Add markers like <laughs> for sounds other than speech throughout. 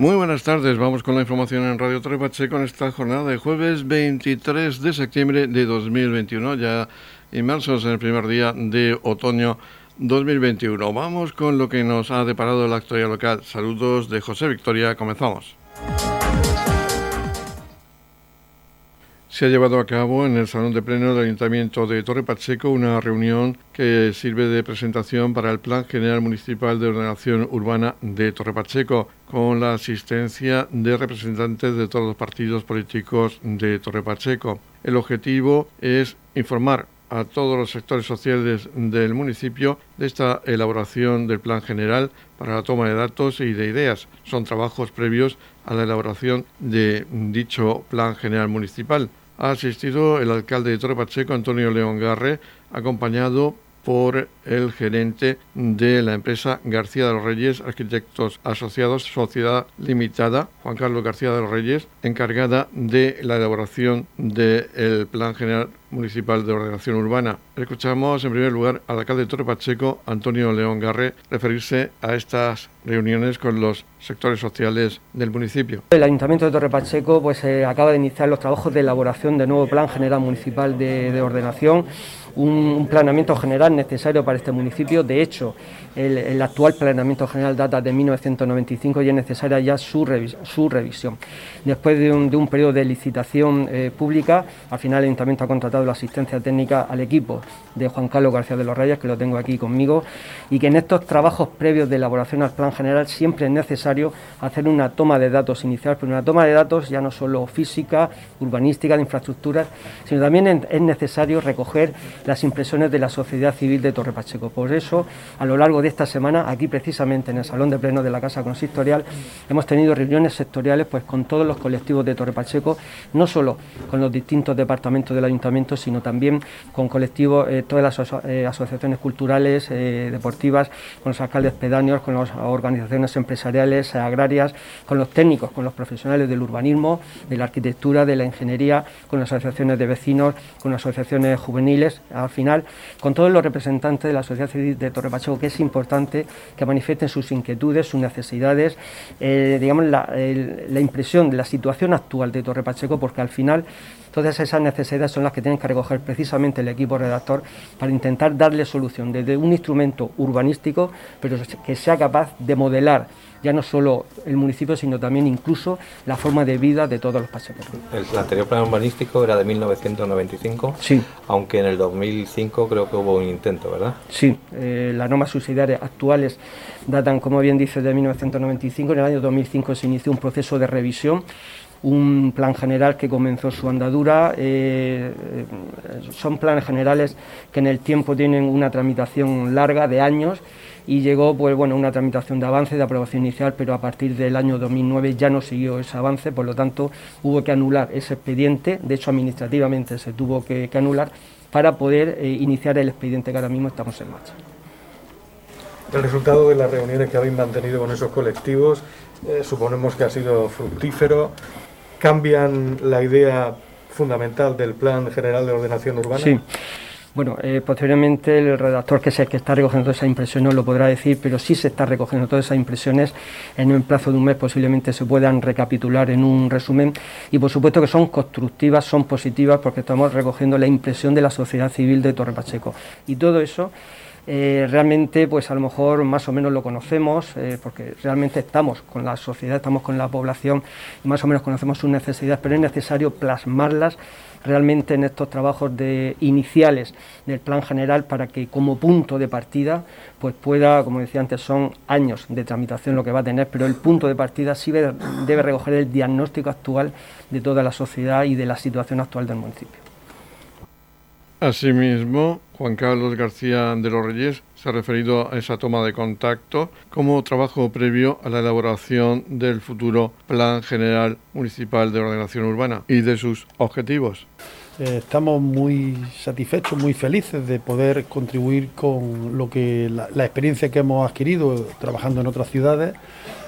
Muy buenas tardes, vamos con la información en Radio Torre Pacheco en esta jornada de jueves 23 de septiembre de 2021, ya inmersos en el primer día de otoño 2021. Vamos con lo que nos ha deparado la actualidad local. Saludos de José Victoria, comenzamos. Se ha llevado a cabo en el Salón de Pleno del Ayuntamiento de Torre Pacheco una reunión que sirve de presentación para el Plan General Municipal de Ordenación Urbana de Torre Pacheco, con la asistencia de representantes de todos los partidos políticos de Torre Pacheco. El objetivo es informar a todos los sectores sociales del municipio de esta elaboración del plan general para la toma de datos y de ideas. Son trabajos previos a la elaboración de dicho plan general municipal ha asistido el alcalde de Torre Pacheco, Antonio León Garre, acompañado por el gerente de la empresa García de los Reyes, Arquitectos Asociados, Sociedad Limitada, Juan Carlos García de los Reyes, encargada de la elaboración del Plan General Municipal de Ordenación Urbana. Escuchamos en primer lugar al alcalde de Torre Pacheco, Antonio León Garre, referirse a estas reuniones con los sectores sociales del municipio. El Ayuntamiento de Torre Pacheco pues, eh, acaba de iniciar los trabajos de elaboración del nuevo Plan General Municipal de Ordenación un, planeamiento general necesario para este municipio. De hecho, el, actual planeamiento general data de 1995 y es necesaria ya su, revisión. Después de un, periodo de licitación eh, pública, al final el Ayuntamiento ha contratado la asistencia técnica al equipo de Juan Carlos García de los Reyes, que lo tengo aquí conmigo, y que en estos trabajos previos de elaboración al plan general siempre es necesario hacer una toma de datos inicial, pero una toma de datos ya no solo física, urbanística, de infraestructuras, sino también es necesario recoger las impresiones de la sociedad civil de Torre Pacheco. Por eso, a lo largo de esta semana, aquí precisamente en el Salón de Pleno de la Casa Consistorial, hemos tenido reuniones sectoriales pues, con todos los colectivos de Torre Pacheco, no solo con los distintos departamentos del Ayuntamiento, sino también con colectivos, eh, todas las eh, asociaciones culturales, eh, deportivas, con los alcaldes pedáneos, con las organizaciones empresariales, agrarias, con los técnicos, con los profesionales del urbanismo, de la arquitectura, de la ingeniería, con las asociaciones de vecinos, con las asociaciones juveniles, al final, con todos los representantes de la sociedad civil de Torre Pacheco, que es importante que manifiesten sus inquietudes, sus necesidades, eh, digamos, la, la impresión de la situación actual de Torre Pacheco, porque al final Todas esas necesidades son las que tienen que recoger precisamente el equipo redactor para intentar darle solución desde un instrumento urbanístico, pero que sea capaz de modelar ya no solo el municipio, sino también incluso la forma de vida de todos los paseos. El anterior plan urbanístico era de 1995, sí. aunque en el 2005 creo que hubo un intento, ¿verdad? Sí, eh, las normas subsidiarias actuales datan, como bien dice, de 1995. En el año 2005 se inició un proceso de revisión un plan general que comenzó su andadura. Eh, son planes generales que en el tiempo tienen una tramitación larga de años y llegó pues bueno una tramitación de avance de aprobación inicial pero a partir del año 2009 ya no siguió ese avance por lo tanto hubo que anular ese expediente de hecho administrativamente se tuvo que, anular para poder eh, iniciar el expediente que ahora mismo estamos en marcha el resultado de las reuniones que habéis mantenido con esos colectivos eh, suponemos que ha sido fructífero cambian la idea fundamental del Plan General de Ordenación Urbana? Sí. Bueno, eh, posteriormente el redactor, que es el que está recogiendo todas esas impresiones, lo podrá decir, pero sí se está recogiendo todas esas impresiones. En un plazo de un mes posiblemente se puedan recapitular en un resumen. Y por supuesto que son constructivas, son positivas, porque estamos recogiendo la impresión de la sociedad civil de Torre Pacheco. Y todo eso eh, realmente pues a lo mejor más o menos lo conocemos, eh, porque realmente estamos con la sociedad, estamos con la población y más o menos conocemos sus necesidades, pero es necesario plasmarlas realmente en estos trabajos de iniciales del plan general para que como punto de partida pues pueda, como decía antes, son años de tramitación lo que va a tener, pero el punto de partida sí debe recoger el diagnóstico actual de toda la sociedad y de la situación actual del municipio. Asimismo, Juan Carlos García de los Reyes se ha referido a esa toma de contacto como trabajo previo a la elaboración del futuro Plan General Municipal de Ordenación Urbana y de sus objetivos. Eh, estamos muy satisfechos, muy felices de poder contribuir con lo que la, experiencia que hemos adquirido trabajando en otras ciudades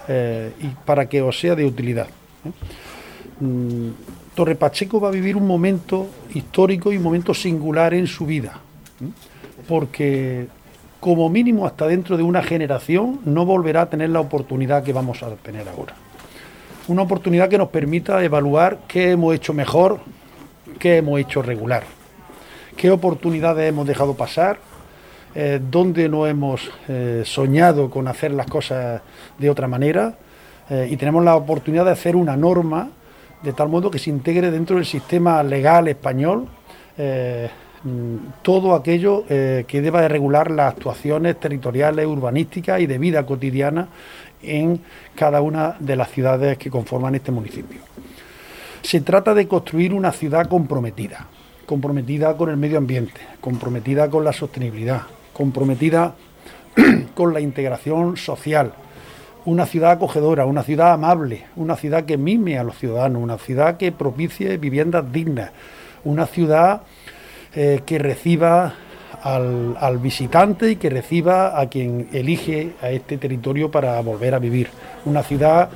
eh, y para que os sea de utilidad. ¿eh? Mm, Torre Pacheco va a vivir un momento histórico y un momento singular en su vida, porque como mínimo hasta dentro de una generación no volverá a tener la oportunidad que vamos a tener ahora. una oportunidad que nos permita evaluar qué hemos hecho mejor, qué hemos hecho regular, qué oportunidades hemos dejado pasar, eh, dónde no hemos eh, soñado con hacer las cosas de otra manera eh, y tenemos la oportunidad de hacer una norma de tal modo que se integre dentro del sistema legal español mm, todo aquello que deba de regular las actuaciones territoriales, urbanísticas y de vida cotidiana en cada una de las ciudades que conforman este municipio. Se trata de construir una ciudad comprometida, comprometida con el medio ambiente, comprometida con la sostenibilidad, comprometida <clears throat> con la integración social, una ciudad acogedora, una ciudad amable, una ciudad que mime a los ciudadanos, una ciudad que propicie viviendas dignas, una ciudad eh, que reciba al, visitante y que reciba a quien elige a este territorio para volver a vivir. Una ciudad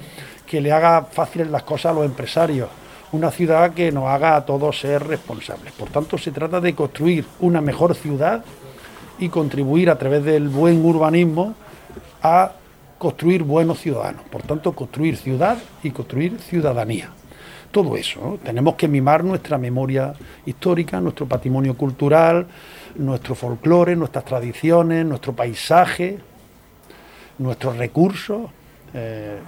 que le haga fáciles las cosas a los empresarios, una ciudad que nos haga a todos ser responsables. Por tanto, se trata de construir una mejor ciudad y contribuir a través del buen urbanismo a construir buenos ciudadanos. Por tanto, construir ciudad y construir ciudadanía. Todo eso, tenemos que mimar nuestra memoria histórica, nuestro patrimonio cultural, nuestro folclore, nuestras tradiciones, nuestro paisaje, nuestros recursos. Eh,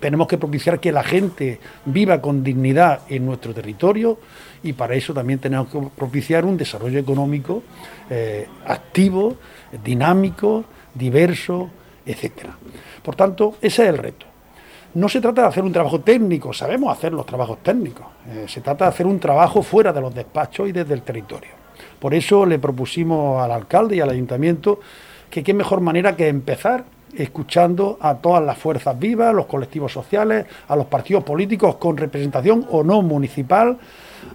tenemos que propiciar que la gente viva con dignidad en nuestro territorio y para eso también tenemos que propiciar un desarrollo económico eh, activo, dinámico, diverso, etcétera. Por tanto, ese es el reto. No se trata de hacer un trabajo técnico, sabemos hacer los trabajos técnicos, eh, se trata de hacer un trabajo fuera de los despachos y desde el territorio. Por eso le propusimos al alcalde y al ayuntamiento que qué mejor manera que empezar escuchando a todas las fuerzas vivas, los colectivos sociales, a los partidos políticos con representación o no municipal,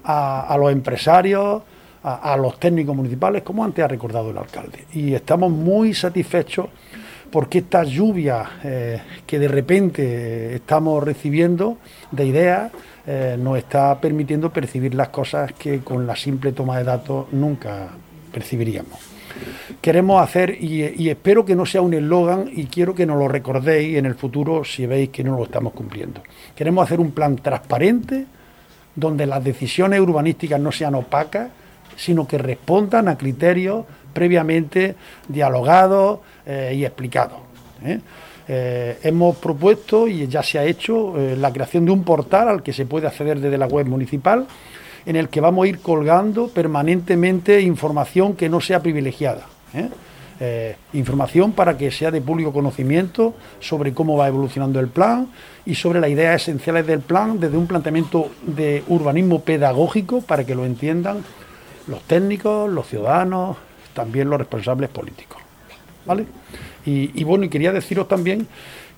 a, los empresarios, a, los técnicos municipales, como antes ha recordado el alcalde. Y estamos muy satisfechos porque esta lluvia eh, que de repente estamos recibiendo de ideas eh, nos está permitiendo percibir las cosas que con la simple toma de datos nunca percibiríamos. Queremos hacer, y, espero que no sea un eslogan, y quiero que nos lo recordéis en el futuro si veis que no lo estamos cumpliendo. Queremos hacer un plan transparente, donde las decisiones urbanísticas no sean opacas, sino que respondan a criterios previamente dialogados eh, y explicados. ¿eh? Eh, hemos propuesto y ya se ha hecho la creación de un portal al que se puede acceder desde la web municipal, en el que vamos a ir colgando permanentemente información que no sea privilegiada. información para que sea de público conocimiento sobre cómo va evolucionando el plan y sobre las ideas esenciales del plan desde un planteamiento de urbanismo pedagógico para que lo entiendan los técnicos, los ciudadanos, también los responsables políticos. ¿Vale? Y, bueno, y quería deciros también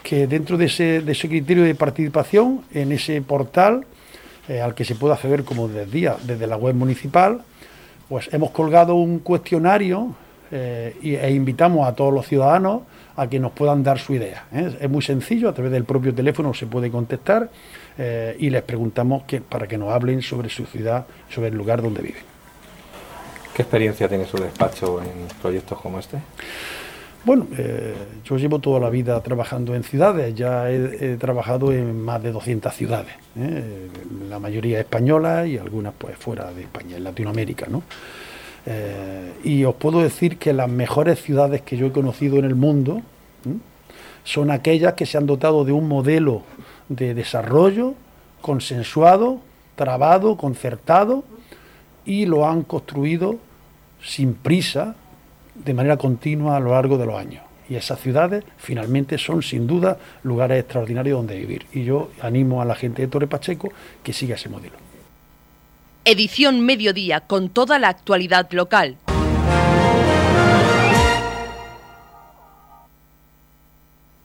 que dentro de ese, de ese criterio de participación, en ese portal eh, al que se puede acceder como desde, desde la web municipal, pues hemos colgado un cuestionario eh, e invitamos a todos los ciudadanos a que nos puedan dar su idea. ¿eh? Es muy sencillo, a través del propio teléfono se puede contestar y les preguntamos que, para que nos hablen sobre su ciudad, sobre el lugar donde viven. ¿Qué experiencia tiene su despacho en proyectos como este? Bueno, eh, yo llevo toda la vida trabajando en ciudades, ya he, trabajado en más de 200 ciudades, ¿eh? la mayoría españolas y algunas pues fuera de España, en Latinoamérica, ¿no? Eh, y os puedo decir que las mejores ciudades que yo he conocido en el mundo son aquellas que se han dotado de un modelo de desarrollo consensuado, trabado, concertado y lo han construido sin prisa, de manera continua a lo largo de los años. Y esas ciudades finalmente son sin duda lugares extraordinarios donde vivir. Y yo animo a la gente de Torre Pacheco que siga ese modelo. Edición Mediodía con toda la actualidad local.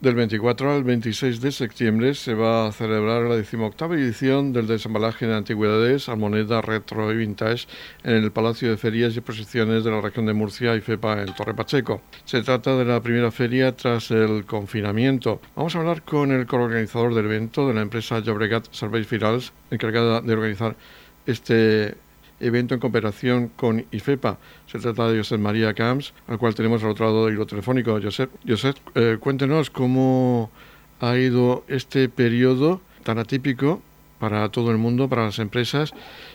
Del 24 al 26 de septiembre se va a celebrar la decimoctava edición del desembalaje de antigüedades, moneda retro y vintage en el Palacio de Ferias y Exposiciones de la región de Murcia y FEPA en Torre Pacheco. Se trata de la primera feria tras el confinamiento. Vamos a hablar con el coorganizador del evento de la empresa Llobregat Serveis Firals, encargada de organizar este evento en cooperación con IFEPA. Se trata de José María Camps, al cual tenemos al otro lado del hilo telefónico. Josep, Josep eh, cuéntenos cómo ha ido este periodo tan atípico para todo el mundo, para las empresas,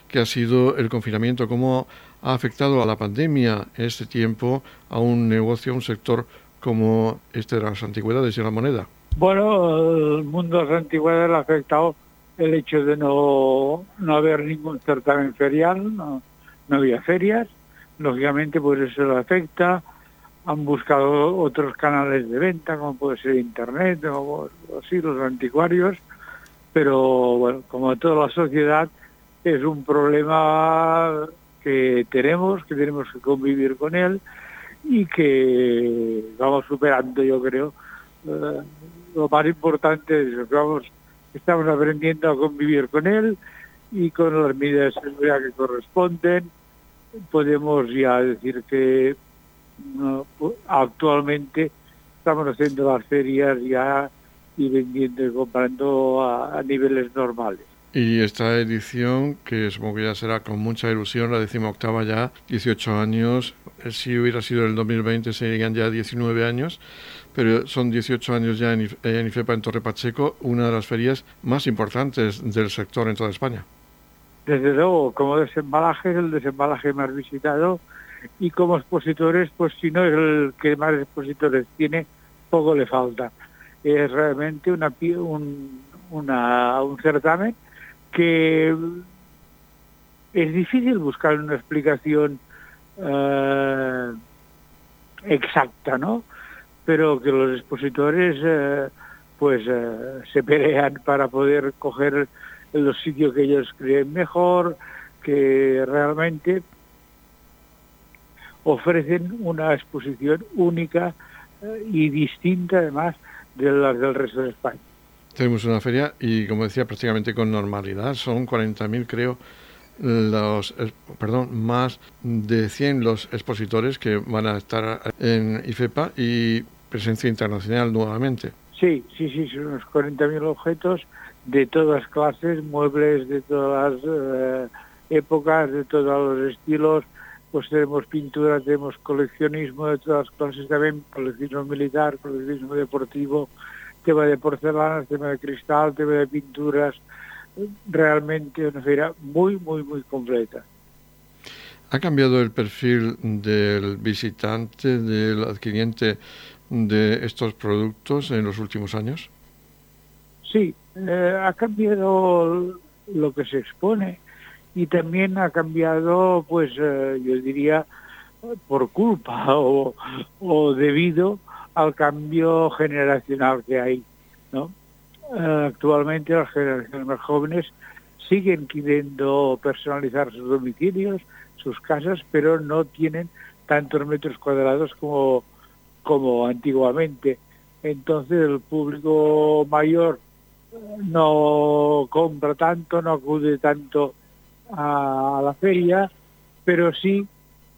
que ha sido el confinamiento, cómo ha afectado a la pandemia este tiempo a un negocio, a un sector como este de las antigüedades y la moneda. Bueno, el mundo de las antigüedades le ha afectado el hecho de no, no haber ningún certamen ferial, no, no había ferias, lógicamente pues eso le afecta, han buscado otros canales de venta, como puede ser Internet o así, los anticuarios, pero bueno, como toda la sociedad, es un problema que tenemos, que tenemos que convivir con él y que vamos superando, yo creo. Eh, lo más importante es que vamos, estamos aprendiendo a convivir con él y con las medidas de seguridad que corresponden. Podemos ya decir que actualmente estamos haciendo las ferias ya y vendiendo y comprando a, niveles normales. Y esta edición, que supongo que ya será con mucha ilusión, la decimoctava ya, 18 años, si hubiera sido el 2020 serían ya 19 años, pero son 18 años ya en, IFEPA en Torre Pacheco, una de las ferias más importantes del sector en toda España. Desde luego, como desembalaje es el desembalaje más visitado y como expositores, pues si no es el que más expositores tiene, poco le falta es realmente una, un, una, un certamen que es difícil buscar una explicación eh, exacta, ¿no? Pero que los expositores eh, pues eh, se pelean para poder coger los sitios que ellos creen mejor, que realmente ofrecen una exposición única y distinta además de las del resto de España. Tenemos una feria y, como decía, prácticamente con normalidad. Son 40.000, creo, los, perdón, más de 100 los expositores que van a estar en IFEPA y presencia internacional nuevamente. Sí, sí, sí, son unos 40.000 objetos de todas clases, muebles de todas eh, épocas, de todos los estilos, pues tenemos pintura, tenemos coleccionismo de todas las clases también, coleccionismo militar, coleccionismo deportivo, tema de porcelana, tema de cristal, tema de pinturas, realmente una feria muy, muy, muy completa. ¿Ha cambiado el perfil del visitante, del adquiriente de estos productos en los últimos años? Sí, eh, ha cambiado lo que se expone y también ha cambiado, pues eh, yo diría, por culpa <laughs> o, debido al cambio generacional que hay. ¿no? Eh, actualmente las generaciones más jóvenes siguen queriendo personalizar sus domicilios, sus casas, pero no tienen tantos metros cuadrados como, como antiguamente. Entonces el público mayor no compra tanto, no acude tanto a la feria, pero sí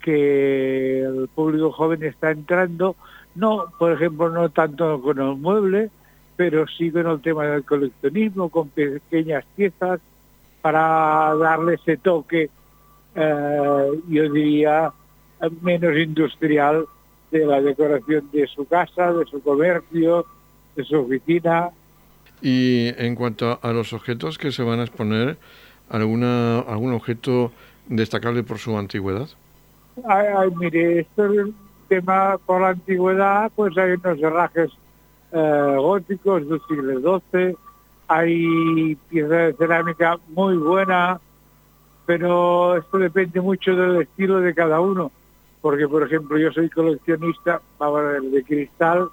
que el público joven está entrando, no, por ejemplo, no tanto con el mueble, pero sí con el tema del coleccionismo, con pequeñas piezas, para darle ese toque, eh, yo diría, menos industrial de la decoración de su casa, de su comercio, de su oficina. Y en cuanto a los objetos que se van a exponer, alguna, algún objeto destacable por su antigüedad? Ay, mire, esto es un tema por la antigüedad, pues hay unos herrajes eh, góticos del siglo XII, hay piezas de cerámica muy buenas, pero esto depende mucho del estilo de cada uno, porque por ejemplo yo soy coleccionista de cristal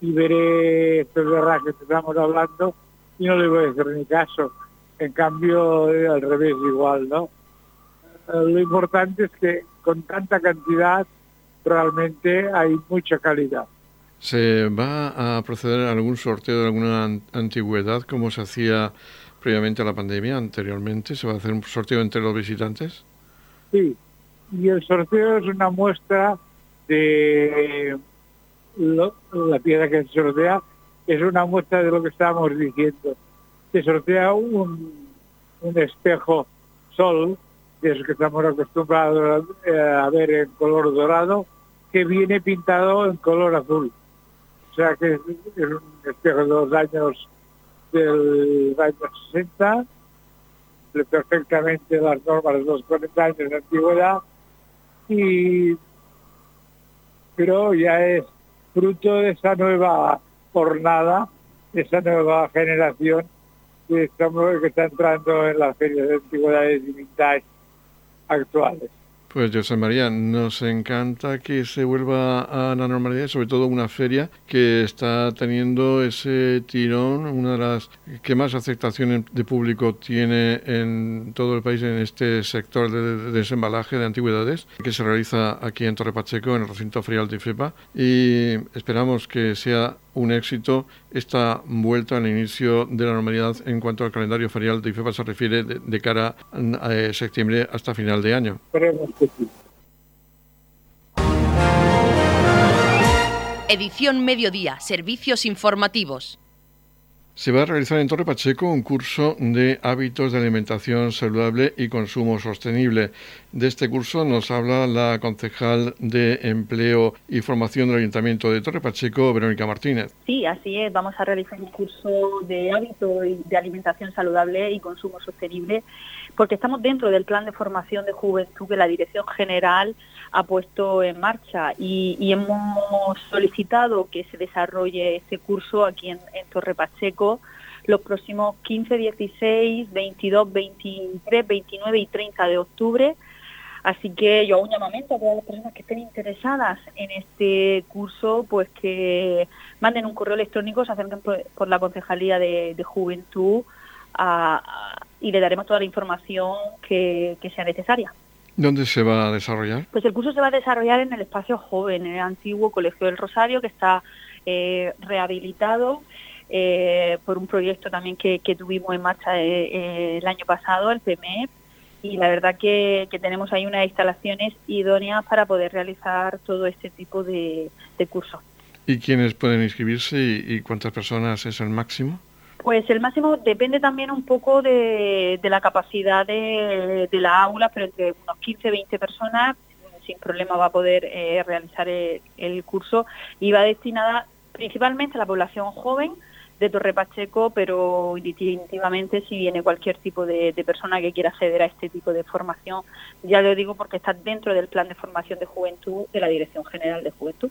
y veré estos herrajes que estamos hablando y no le voy a hacer ni caso en cambio, eh, al revés igual, ¿no? Eh, lo importante es que con tanta cantidad realmente hay mucha calidad. ¿Se va a proceder a algún sorteo de alguna antigüedad como se hacía previamente a la pandemia, anteriormente? ¿Se va a hacer un sorteo entre los visitantes? Sí, y el sorteo es una muestra de la piedra que se sortea, es una muestra de lo que estábamos diciendo se sortea un, un espejo sol, de esos que estamos acostumbrados a ver en color dorado, que viene pintado en color azul. O sea que es, un espejo de dos años del año 60, perfectamente las normas de los 40 años de antigüedad, y, pero ya es fruto de esa nueva jornada, de esa nueva generación que, estamos, que está entrando en las ferias de antigüedades y vintage actuales. Pues José María, nos encanta que se vuelva a la normalidad, sobre todo una feria que está teniendo ese tirón, una de las que más aceptación de público tiene en todo el país en este sector de desembalaje de antigüedades, que se realiza aquí en Torre Pacheco, en el recinto ferial de IFEPA, y esperamos que sea un éxito esta vuelta al inicio de la normalidad en cuanto al calendario ferial de IFEPA se refiere de, cara a eh, septiembre hasta final de año. Edición Mediodía, Servicios Informativos. Se va a realizar en Torre Pacheco un curso de hábitos de alimentación saludable y consumo sostenible. De este curso nos habla la concejal de Empleo y Formación del Ayuntamiento de Torre Pacheco, Verónica Martínez. Sí, así es. Vamos a realizar un curso de hábitos de alimentación saludable y consumo sostenible porque estamos dentro del plan de formación de juventud que la Dirección General ha puesto en marcha y, hemos solicitado que se desarrolle este curso aquí en, Torre Pacheco los próximos 15, 16, 22, 23, 29 y 30 de octubre. Así que yo hago un llamamiento a todas las personas que estén interesadas en este curso, pues que manden un correo electrónico, se acerquen por, la Concejalía de, Juventud y le daremos toda la información que sea necesaria. ¿Dónde se va a desarrollar? Pues el curso se va a desarrollar en el espacio joven, en el antiguo Colegio del Rosario, que está eh, rehabilitado eh, por un proyecto también que, tuvimos en marcha eh, el año pasado, el PME, y la verdad que, tenemos ahí unas instalaciones idóneas para poder realizar todo este tipo de, cursos. ¿Y quiénes pueden inscribirse y cuántas personas es el máximo? Pues el máximo depende también un poco de, la capacidad de, la aula, pero entre unos 15, 20 personas sin problema va a poder eh, realizar el, curso y va destinada principalmente a la población joven de Torre Pacheco, pero definitivamente si viene cualquier tipo de, de, persona que quiera acceder a este tipo de formación, ya lo digo porque está dentro del plan de formación de juventud de la Dirección General de Juventud.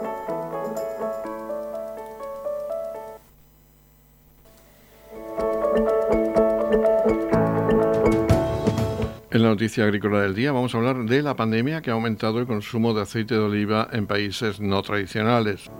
En la noticia agrícola del día vamos a hablar de la pandemia que ha aumentado el consumo de aceite de oliva en países no tradicionales.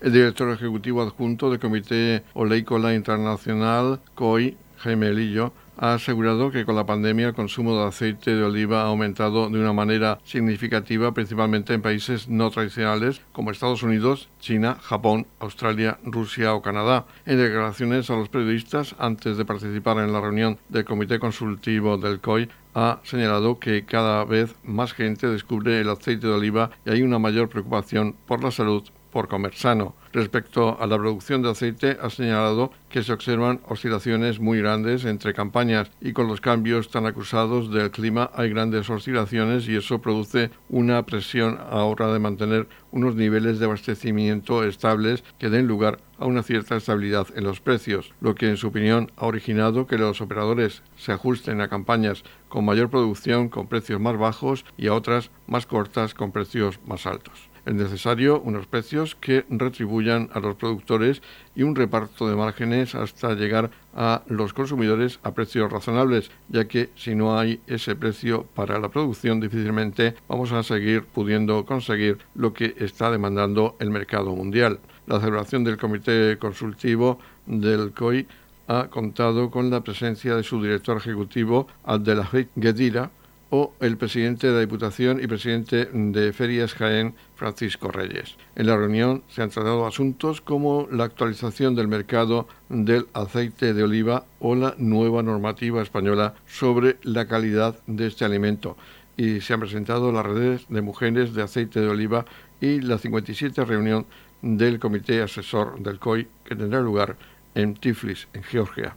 El director ejecutivo adjunto del Comité Oleícola Internacional, COI, Jaime Lillo, ha asegurado que con la pandemia el consumo de aceite de oliva ha aumentado de una manera significativa, principalmente en países no tradicionales como Estados Unidos, China, Japón, Australia, Rusia o Canadá. En declaraciones a los periodistas antes de participar en la reunión del Comité Consultivo del COI, ha señalado que cada vez más gente descubre el aceite de oliva y hay una mayor preocupación por la salud por comer sano. Respecto a la producción de aceite, ha señalado que se observan oscilaciones muy grandes entre campañas y con los cambios tan acusados del clima hay grandes oscilaciones y eso produce una presión a hora de mantener unos niveles de abastecimiento estables que den lugar a una cierta estabilidad en los precios, lo que en su opinión ha originado que los operadores se ajusten a campañas con mayor producción con precios más bajos y a otras más cortas con precios más altos. Es necesario unos precios que retribuyan a los productores y un reparto de márgenes hasta llegar a los consumidores a precios razonables, ya que si no hay ese precio para la producción difícilmente vamos a seguir pudiendo conseguir lo que está demandando el mercado mundial. La celebración del Comité Consultivo del COI ha contado con la presencia de su director ejecutivo, Abdelhafid Gedira, o el presidente de la Diputación y presidente de Ferias Jaén, Francisco Reyes. En la reunión se han tratado asuntos como la actualización del mercado del aceite de oliva o la nueva normativa española sobre la calidad de este alimento y se han presentado las redes de mujeres de aceite de oliva y la 57 reunión del Comité Asesor del COI que tendrá lugar en Tiflis, en Georgia.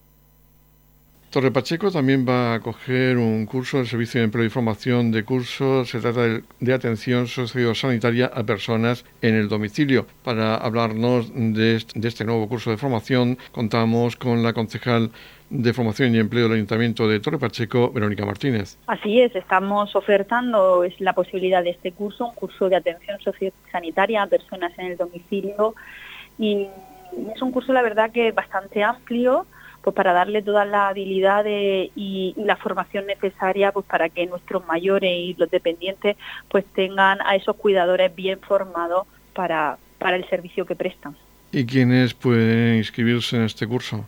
Torre Pacheco también va a acoger un curso del Servicio de Empleo y Formación de curso. Se trata de, atención sociosanitaria a personas en el domicilio. Para hablarnos de este, nuevo curso de formación, contamos con la concejal de Formación y Empleo del Ayuntamiento de Torre Pacheco, Verónica Martínez. Así es, estamos ofertando la posibilidad de este curso, un curso de atención sociosanitaria a personas en el domicilio y es un curso la verdad que bastante amplio pues para darle todas las habilidades y, la formación necesaria pues para que nuestros mayores y los dependientes pues tengan a esos cuidadores bien formados para, para el servicio que prestan. ¿Y quiénes pueden inscribirse en este curso?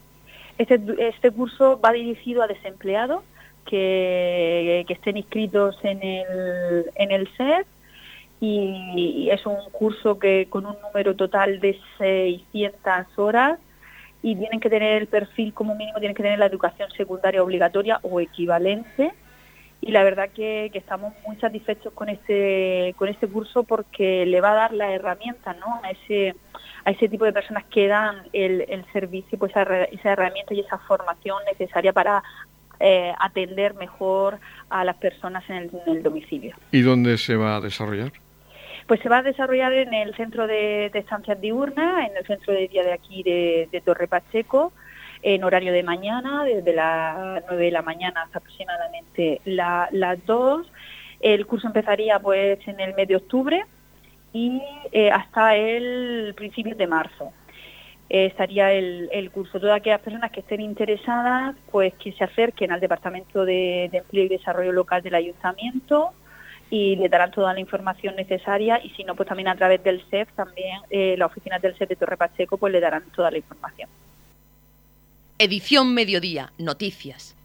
Este, este curso va dirigido a desempleados que, que estén inscritos en el, en el SED y es un curso que con un número total de 600 horas y tienen que tener el perfil como mínimo, tienen que tener la educación secundaria obligatoria o equivalente. Y la verdad que, estamos muy satisfechos con este, con este curso porque le va a dar la herramienta ¿no? a, ese, a ese tipo de personas que dan el, el servicio, pues esa, esa herramienta y esa formación necesaria para eh, atender mejor a las personas en el domicilio. ¿Y dónde se va a desarrollar? Pues se va a desarrollar en el centro de, estancias diurnas, en el centro de día de aquí de, Torre Pacheco, en horario de mañana, desde las 9 de la mañana hasta aproximadamente las 2. El curso empezaría pues en el mes de octubre y eh, hasta el principio de marzo. Eh, estaría el, curso. Todas aquellas personas que estén interesadas, pues que se acerquen al Departamento de Empleo y Desarrollo Local del Ayuntamiento y le darán toda la información necesaria y si no, pues también a través del SEF, también eh, las oficinas del SEF de Torre Pacheco, pues le darán toda la información. Edición Mediodía, Noticias.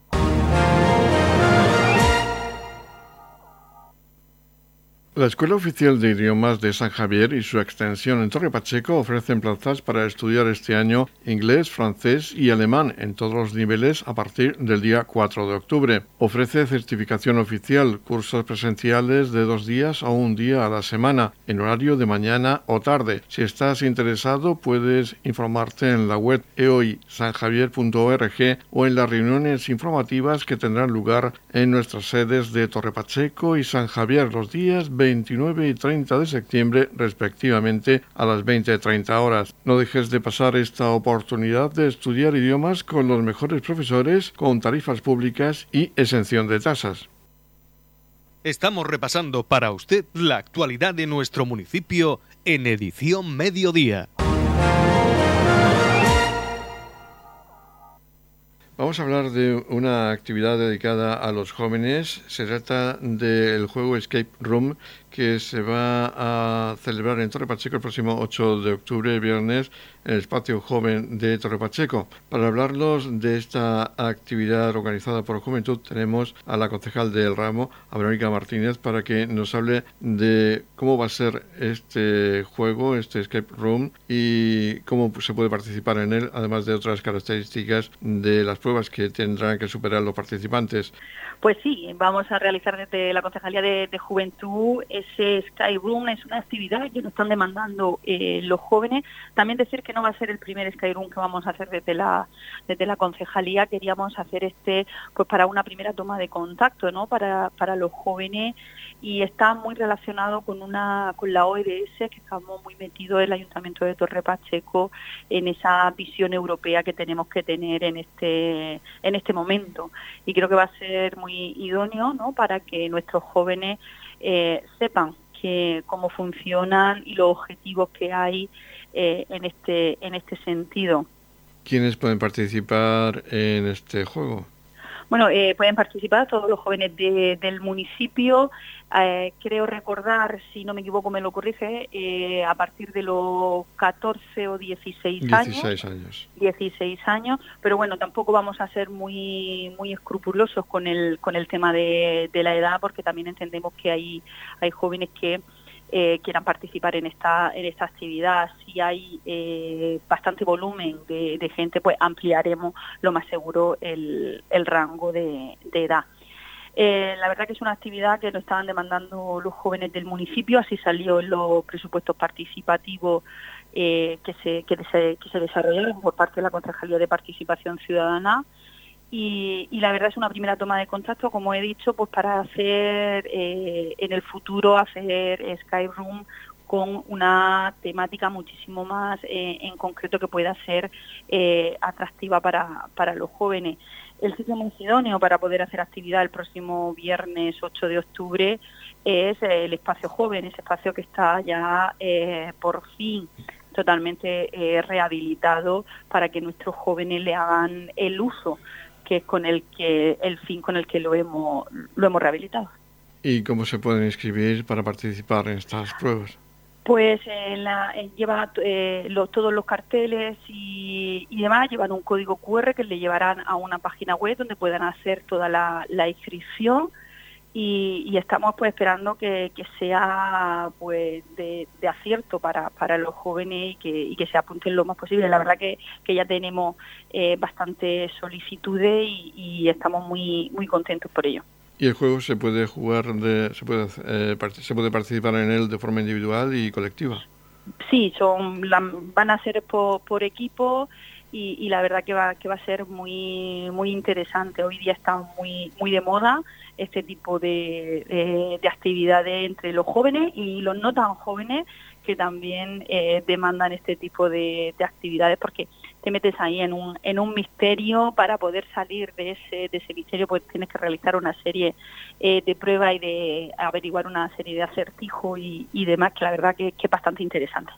La Escuela Oficial de Idiomas de San Javier y su extensión en Torre Pacheco ofrecen plazas para estudiar este año inglés, francés y alemán en todos los niveles a partir del día 4 de octubre. Ofrece certificación oficial, cursos presenciales de dos días o un día a la semana, en horario de mañana o tarde. Si estás interesado, puedes informarte en la web eoisanjavier.org o en las reuniones informativas que tendrán lugar en nuestras sedes de Torre Pacheco y San Javier los días 20 29 y 30 de septiembre respectivamente a las 20.30 horas. No dejes de pasar esta oportunidad de estudiar idiomas con los mejores profesores, con tarifas públicas y exención de tasas. Estamos repasando para usted la actualidad de nuestro municipio en edición mediodía. Vamos a hablar de una actividad dedicada a los jóvenes. Se trata del juego Escape Room que se va a celebrar en Torre Pacheco el próximo 8 de octubre, viernes, en el espacio joven de Torre Pacheco. Para hablarnos de esta actividad organizada por Juventud, tenemos a la concejal del ramo, a Verónica Martínez, para que nos hable de cómo va a ser este juego, este escape room, y cómo se puede participar en él, además de otras características de las pruebas que tendrán que superar los participantes. Pues sí, vamos a realizar desde la Concejalía de, Juventud ese Sky Room es una actividad que nos están demandando eh, los jóvenes. También decir que no va a ser el primer Sky Room que vamos a hacer desde la desde la concejalía. Queríamos hacer este pues para una primera toma de contacto, ¿no? Para, para los jóvenes y está muy relacionado con una con la ODS que estamos muy metidos el Ayuntamiento de Torre Pacheco en esa visión europea que tenemos que tener en este en este momento y creo que va a ser muy idóneo ¿no? para que nuestros jóvenes eh, que cómo funcionan y los objetivos que hay eh, en este en este sentido. ¿Quiénes pueden participar en este juego? Bueno, eh, pueden participar todos los jóvenes del municipio. Eh, creo recordar, si no me equivoco, me lo corrige, eh, a partir de los 14 o 16 años. 16 años. 16 años, pero bueno, tampoco vamos a ser muy muy escrupulosos con el con el tema de, de la edad, porque también entendemos que hay hay jóvenes que eh, quieran participar en esta en esta actividad. Si hay eh, bastante volumen de, gente, pues ampliaremos lo más seguro el, rango de, edad. Eh, la verdad que es una actividad que nos estaban demandando los jóvenes del municipio, así salió en los presupuestos participativos que, se, que, se, que se desarrollaron por parte de la Concejalía de Participación Ciudadana y, la verdad es una primera toma de contacto, como he dicho, pues para hacer eh, en el futuro, hacer Skyroom con una temática muchísimo más eh, en concreto que pueda ser eh, atractiva para, para los jóvenes. El sitio más idóneo para poder hacer actividad el próximo viernes 8 de octubre es el espacio joven, ese espacio que está ya por fin totalmente rehabilitado para que nuestros jóvenes le hagan el uso que es con el que el fin con el que lo hemos lo hemos rehabilitado. ¿Y cómo se pueden inscribir para participar en estas pruebas? Pues en la, lleva eh, todos los carteles y, demás llevan un código QR que le llevarán a una página web donde puedan hacer toda la, la inscripción y, estamos pues esperando que, sea pues de, acierto para, para los jóvenes y que, y que se apunten lo más posible. La verdad que, que ya tenemos eh, bastantes solicitudes y, estamos muy muy contentos por ello. ¿Y el juego se puede jugar, de, se, puede, eh, se puede participar en él de forma individual y colectiva? Sí, son van a ser por, por equipo y, y, la verdad que va, que va a ser muy, muy interesante. Hoy día está muy, muy de moda este tipo de, de, actividades entre los jóvenes y los no tan jóvenes que también eh, demandan este tipo de, actividades porque te metes ahí en un, en un misterio para poder salir de ese, de ese misterio pues tienes que realizar una serie eh, de pruebas y de averiguar una serie de acertijos y, y demás que la verdad que, que es bastante interesante.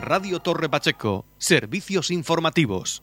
Radio Torre Pacheco, servicios informativos.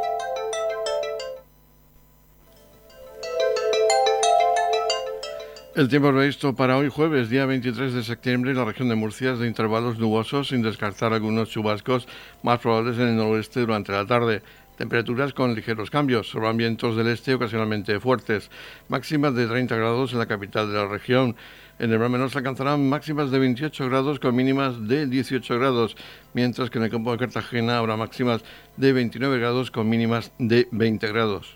El tiempo previsto para hoy jueves, día 23 de septiembre, en la región de Murcia es de intervalos nubosos, sin descartar algunos chubascos más probables en el noroeste durante la tarde. Temperaturas con ligeros cambios, sobre vientos del este ocasionalmente fuertes, máximas de 30 grados en la capital de la región. En el Mar Menor se alcanzarán máximas de 28 grados con mínimas de 18 grados, mientras que en el campo de Cartagena habrá máximas de 29 grados con mínimas de 20 grados.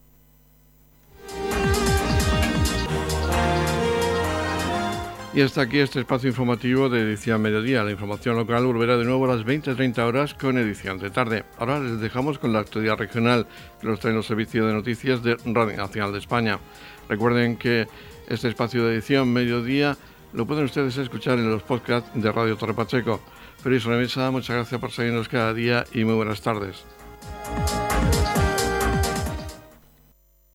Y hasta aquí este espacio informativo de edición mediodía. La información local volverá de nuevo a las 20-30 horas con edición de tarde. Ahora les dejamos con la actualidad regional que nos trae el Servicio de Noticias de Radio Nacional de España. Recuerden que este espacio de edición mediodía lo pueden ustedes escuchar en los podcasts de Radio Torre Pacheco. Feliz Remesa, muchas gracias por seguirnos cada día y muy buenas tardes.